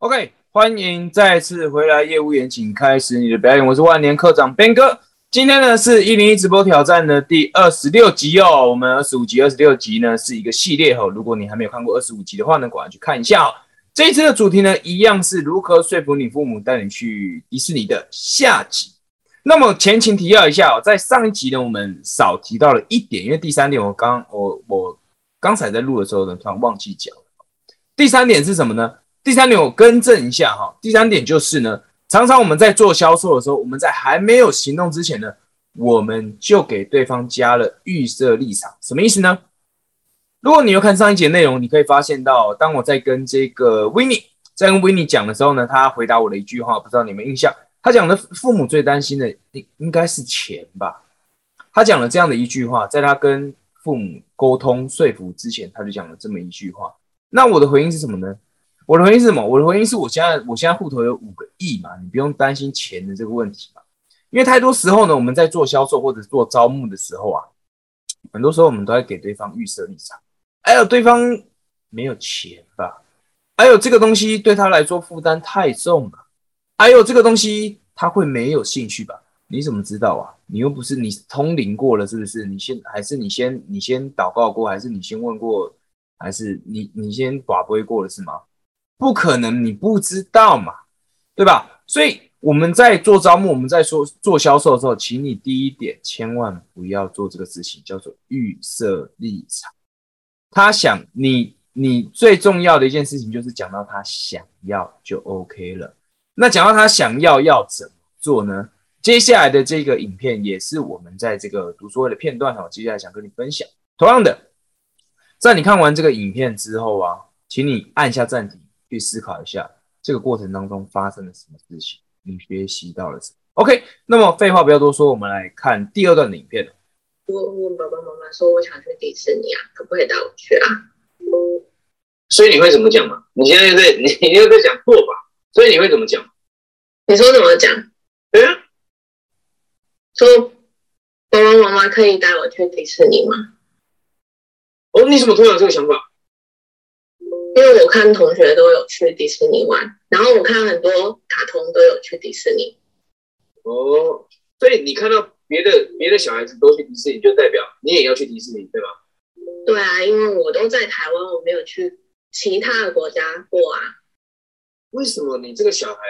OK，欢迎再次回来，业务员，请开始你的表演。我是万年课长 Ben 哥，今天呢是一零一直播挑战的第二十六集哦。我们二十五集、二十六集呢是一个系列哦。如果你还没有看过二十五集的话呢，赶快去看一下哦。这一次的主题呢，一样是如何说服你父母带你去迪士尼的下集。那么前情提要一下哦，在上一集呢，我们少提到了一点，因为第三点我刚我我刚才在录的时候呢，突然忘记讲了。第三点是什么呢？第三点，我更正一下哈。第三点就是呢，常常我们在做销售的时候，我们在还没有行动之前呢，我们就给对方加了预设立场，什么意思呢？如果你有看上一节内容，你可以发现到，当我在跟这个 w i n n i e 在跟 w i n n i e 讲的时候呢，他回答我的一句话，不知道你们印象？他讲的父母最担心的应应该是钱吧？他讲了这样的一句话，在他跟父母沟通说服之前，他就讲了这么一句话。那我的回应是什么呢？我的回应是什么？我的回应是我现在我现在户头有五个亿嘛，你不用担心钱的这个问题嘛。因为太多时候呢，我们在做销售或者做招募的时候啊，很多时候我们都在给对方预设立场。哎呦，对方没有钱吧？哎呦，这个东西对他来说负担太重了。哎呦，这个东西他会没有兴趣吧？你怎么知道啊？你又不是你通灵过了，是不是？你先还是你先你先祷告过，还是你先问过，还是你你先寡杯过了是吗？不可能，你不知道嘛，对吧？所以我们在做招募，我们在说做销售的时候，请你第一点千万不要做这个事情，叫做预设立场。他想你，你最重要的一件事情就是讲到他想要就 OK 了。那讲到他想要要怎么做呢？接下来的这个影片也是我们在这个读书会的片段哈，接下来想跟你分享。同样的，在你看完这个影片之后啊，请你按下暂停。去思考一下这个过程当中发生了什么事情，你学习到了什么？OK，那么废话不要多说，我们来看第二段影片。我问爸爸妈妈说我想去迪士尼啊，可不可以带我去啊？所以你会怎么讲嘛？你现在在你又在讲错吧？所以你会怎么讲？你说怎么讲？对啊，说爸爸妈妈可以带我去迪士尼吗？哦，你怎么突然有这个想法？我看同学都有去迪士尼玩，然后我看很多卡通都有去迪士尼。哦，所以你看到别的别的小孩子都去迪士尼，就代表你也要去迪士尼，对吗？对啊，因为我都在台湾，我没有去其他的国家过啊。为什么你这个小孩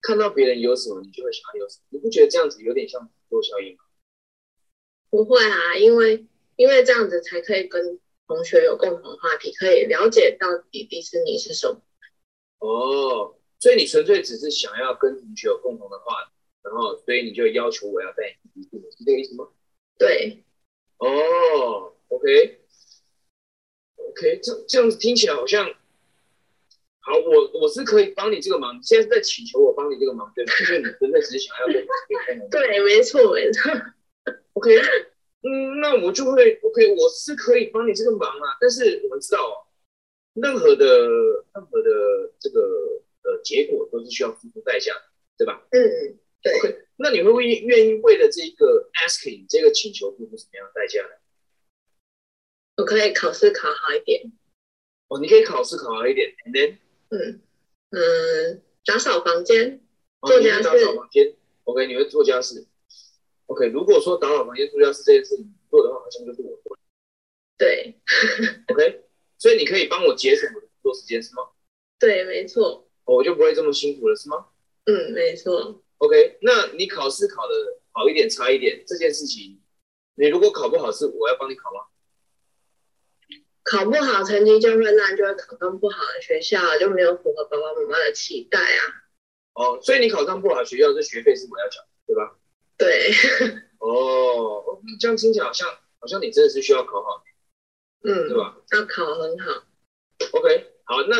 看到别人有什么，你就会想要有什么？你不觉得这样子有点像多效应吗？不会啊，因为因为这样子才可以跟。同学有共同话题，可以了解到底迪士尼是什么。哦，所以你纯粹只是想要跟同学有共同的话题，然后所以你就要求我要带你去迪士尼，是这个意思吗？对。哦，OK，OK，这这样子听起来好像，好，我我是可以帮你这个忙，现在是在请求我帮你这个忙，对吗？就是你纯粹只是想要。对，没错，没错。OK。嗯，那我就会 OK，我是可以帮你这个忙啊。但是我们知道，任何的任何的这个呃结果都是需要付出代价的，对吧？嗯，对。OK，那你会不会愿意为了这个 asking 这个请求付出什么样的代价呢？我可以考试考好一点。哦，你可以考试考好一点，and then，嗯嗯，打扫房间，做家事。打扫房间，OK，你会做家事。OK，如果说打扫房间、做家事这件事情做的话，好像就是我做。对。OK，所以你可以帮我节省我的工作时间是吗？对，没错。我就不会这么辛苦了是吗？嗯，没错。OK，那你考试考的好一点、差一点这件事情，你如果考不好，是我要帮你考吗？考不好，成绩就会烂，就会考上不好的学校，就没有符合爸爸妈妈的期待啊。哦，所以你考上不好的学校，这学费是我要缴，对吧？对，哦，这样听起来好像好像你真的是需要考好，嗯，对吧？要考很好。OK，好，那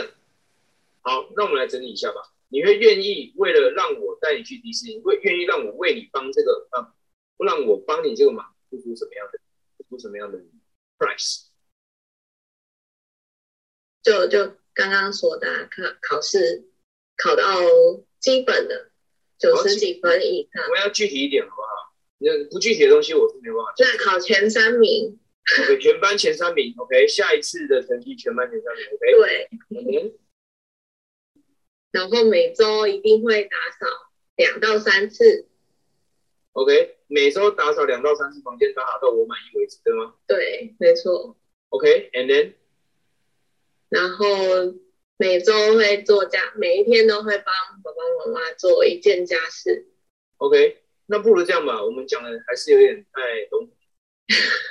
好，那我们来整理一下吧。你会愿意为了让我带你去迪士尼，会愿意让我为你帮这个啊，让我帮你这个忙，付出什么样的，付出什么样的 price？就就刚刚说的，考考试考到基本的。九十几分以上，我们要具体一点好不好？那不具体的东西我是没办法。那考前三名，OK，全班前三名，OK，下一次的成绩全班前三名，OK。对。然后每周一定会打扫两到三次。OK，每周打扫两到三次房间，打扫到我满意为止，对吗对，没错。？OK，and、then 然后每周会做家，每一天都会帮爸爸妈妈做一件家事。OK，那不如这样吧，我们讲的还是有点太笼统。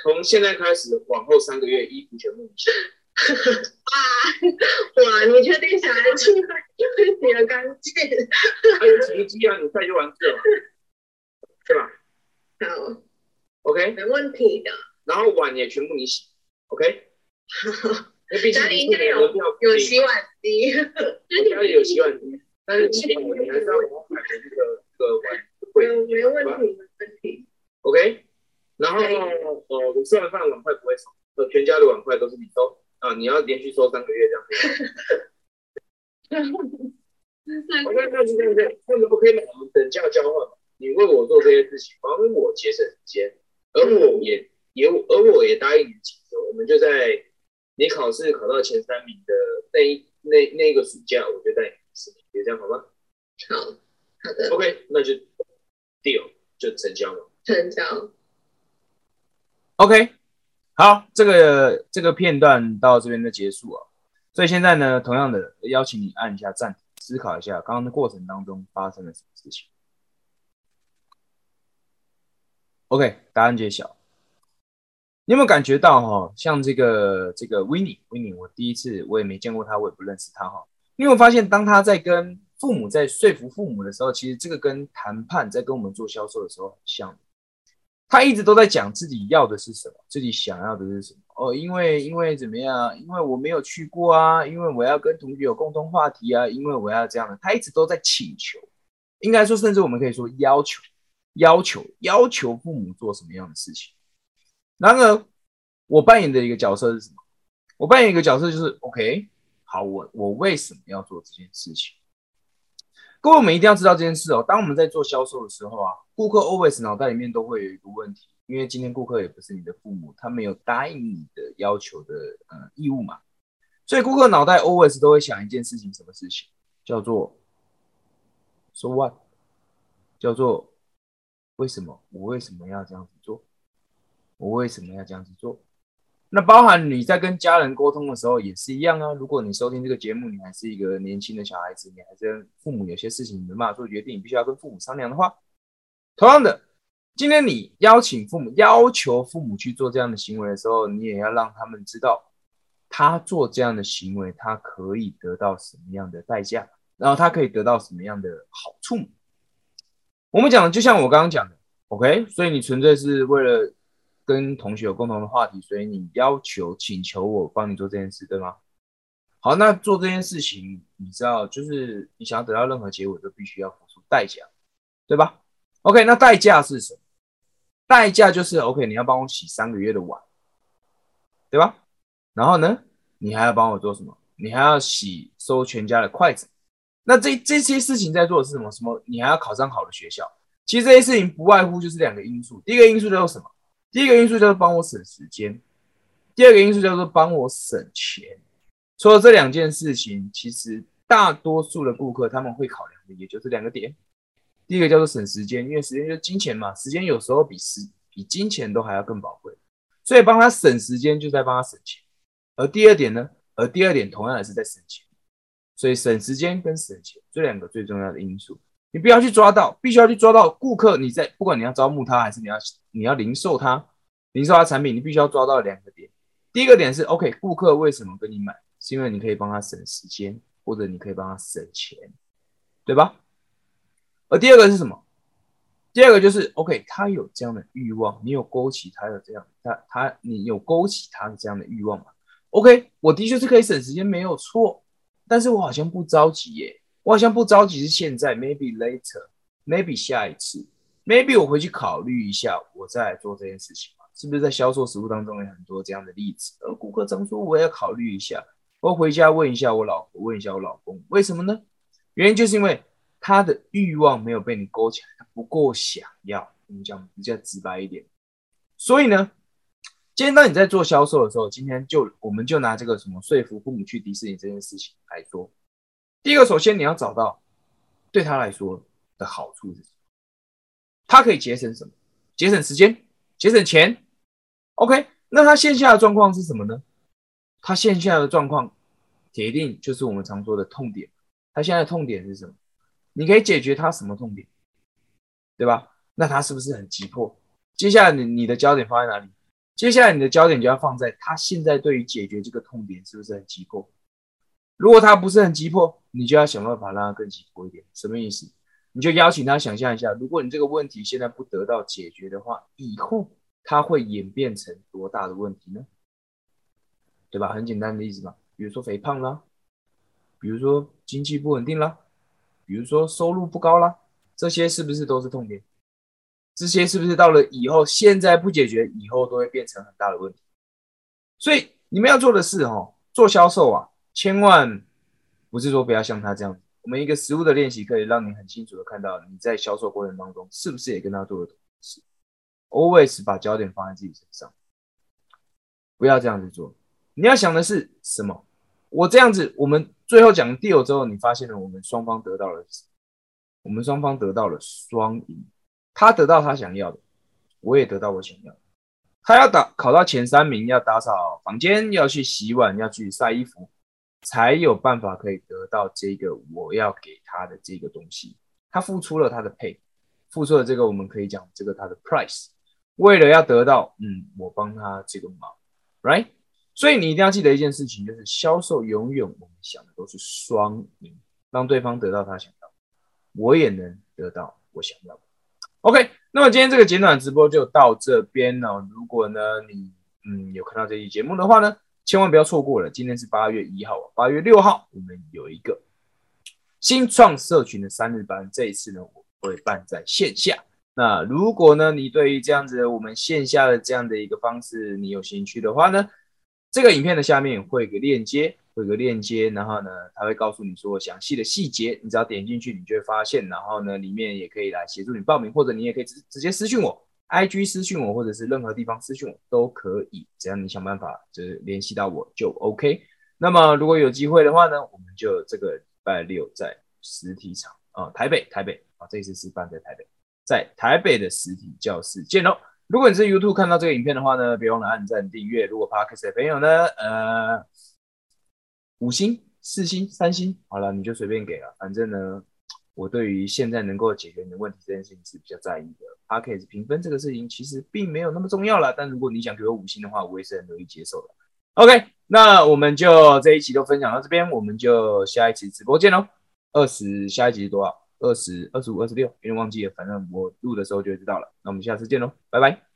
从现在开始，往后三个月，衣服全部你洗。哇哇！你确定小孩去会会洗得干净？还有洗衣机啊，你带就完事了嘛，对吧好，？OK，没问题的。然后碗也全部你洗，OK？家里应该有有洗碗机，我家里有洗碗机，但是洗碗你还是要我买的这个这个碗没有没问题，没问题。，OK？然后呃，我吃完饭碗筷不会收，呃，全家的碗筷都是你收啊，你要连续收三个月这样。OK，那就这样子，那么 OK 吗？我们等价交换嘛，你为我做这些事情，帮我节省时间，而我也也而我也答应你请求，我们就在你考试考到前三名的那一那那一个暑假，我就带你去吃，就这样好吗好好的，？OK，那就 deal 就成交了。成交。OK，好，这个这个片段到这边就结束啊。所以现在呢，同样的邀请你按一下暂停，思考一下刚刚的过程当中发生了什么事情。OK，答案揭晓。你有没有感觉到哈、像这个这个 w i n n i e w i n n i e 我第一次我也没见过他，我也不认识他哈、你有没有发现，当他在跟父母在说服父母的时候，其实这个跟谈判在跟我们做销售的时候很像。他一直都在讲自己要的是什么，自己想要的是什么。哦，因为因为怎么样？因为我没有去过啊，因为我要跟同学有共同话题啊，因为我要这样的。他一直都在请求，应该说，甚至我们可以说要求、要求、要求父母做什么样的事情。然而，我扮演的一个角色是什么？我扮演一个角色就是，OK，好，我我为什么要做这件事情？各位，我们一定要知道这件事哦。当我们在做销售的时候啊，顾客 always 脑袋里面都会有一个问题，因为今天顾客也不是你的父母，他没有答应你的要求的呃义务嘛，所以顾客脑袋 always 都会想一件事情，什么事情叫做 so what，叫做为什么我为什么要这样子做？我为什么要这样子做？那包含你在跟家人沟通的时候也是一样啊。如果你收听这个节目，你还是一个年轻的小孩子，你还是父母有些事情你没办法做决定，你必须要跟父母商量的话，同样的，今天你邀请父母、要求父母去做这样的行为的时候，你也要让他们知道，他做这样的行为，他可以得到什么样的代价，然后他可以得到什么样的好处。我们讲的就像我刚刚讲的，OK，所以你纯粹是为了。跟同学有共同的话题，所以你要求、请求我帮你做这件事，对吗？好，那做这件事情，你知道，就是你想要得到任何结果，都必须要付出代价，对吧？OK，那代价是什么？代价就是 OK，你要帮我洗三个月的碗，对吧？然后呢，你还要帮我做什么？你还要洗收全家的筷子。那这这些事情在做的是什么？什么？你还要考上好的学校。其实这些事情不外乎就是两个因素。第一个因素叫做什么？第一个因素叫做帮我省时间，第二个因素叫做帮我省钱。除了这两件事情，其实大多数的顾客他们会考量的也就是两个点。第一个叫做省时间，因为时间就是金钱嘛，时间有时候比时比金钱都还要更宝贵，所以帮他省时间就在帮他省钱。而第二点呢，而第二点同样也是在省钱，所以省时间跟省钱这两个最重要的因素。你不要去抓到，必须要去抓到顾客。你在不管你要招募他，还是你要你要零售他，零售他产品，你必须要抓到两个点。第一个点是，OK，顾客为什么跟你买？是因为你可以帮他省时间，或者你可以帮他省钱，对吧？而第二个是什么？第二个就是，OK，他有这样的欲望，你有勾起他的这样，他他你有勾起他的这样的欲望吗？OK，我的确是可以省时间，没有错，但是我好像不着急耶。我好像不着急，是现在，maybe later，maybe 下一次，maybe 我回去考虑一下，我再来做这件事情嘛？是不是在销售实务当中有很多这样的例子？而顾客常说我要考虑一下，我回家问一下我老婆，问一下我老公，为什么呢？原因就是因为他的欲望没有被你勾起来，他不够想要。我们讲比较直白一点，所以呢，今天当你在做销售的时候，今天就我们就拿这个什么说服父母去迪士尼这件事情来说。第一个，首先你要找到对他来说的好处是什么？他可以节省什么？节省时间，节省钱。OK，那他线下的状况是什么呢？他线下的状况铁定就是我们常说的痛点。他现在的痛点是什么？你可以解决他什么痛点，对吧？那他是不是很急迫？接下来你你的焦点放在哪里？接下来你的焦点就要放在他现在对于解决这个痛点是不是很急迫？如果他不是很急迫，你就要想办法让他更急迫一点。什么意思？你就邀请他想象一下，如果你这个问题现在不得到解决的话，以后他会演变成多大的问题呢？对吧？很简单的例子嘛，比如说肥胖啦，比如说经济不稳定啦，比如说收入不高啦，这些是不是都是痛点？这些是不是到了以后现在不解决，以后都会变成很大的问题？所以你们要做的是哦，做销售啊。千万不是说不要像他这样。我们一个实物的练习可以让你很清楚的看到你在销售过程当中是不是也跟他做了同事。Always 把焦点放在自己身上，不要这样子做。你要想的是什么？我这样子，我们最后讲 deal 之后，你发现了我们双方得到了，我们双方得到了双赢。他得到他想要的，我也得到我想要的。他要打考到前三名，要打扫房间，要去洗碗，要去晒衣服。才有办法可以得到这个我要给他的这个东西，他付出了他的 pay，付出了这个我们可以讲这个他的 price，为了要得到，嗯，我帮他这个忙，right？所以你一定要记得一件事情，就是销售永远我们想的都是双赢，让对方得到他想要，我也能得到我想要的。OK，那么今天这个简短直播就到这边了。如果呢你嗯有看到这期节目的话呢？千万不要错过了！今天是八月一号，八月六号我们有一个新创社群的三日班。这一次呢，我会办在线下。那如果呢，你对于这样子我们线下的这样的一个方式，你有兴趣的话呢，这个影片的下面会有个链接，会有个链接，然后呢，他会告诉你说详细的细节。你只要点进去，你就会发现，然后呢，里面也可以来协助你报名，或者你也可以直直接私信我。I G 私讯我，或者是任何地方私讯我都可以，只要你想办法就是联系到我就 OK。那么如果有机会的话呢，我们就这个礼拜六在实体场啊，台北台北啊，这一次是办在台北，在台北的实体教室见喽。如果你是 YouTube 看到这个影片的话呢，别忘了按赞订阅。如果 Podcast 的朋友呢，呃，五星、四星、三星，好了，你就随便给了，反正呢。我对于现在能够解决你的问题这件事情是比较在意的。p a c k a g e 评分这个事情其实并没有那么重要了，但如果你想给我五星的话，我也是很乐意接受的。OK，那我们就这一期都分享到这边，我们就下一期直播见喽。二十，下一集是多少？二十二十五、二十六，有点忘记了，反正我录的时候就知道了。那我们下次见喽，拜拜。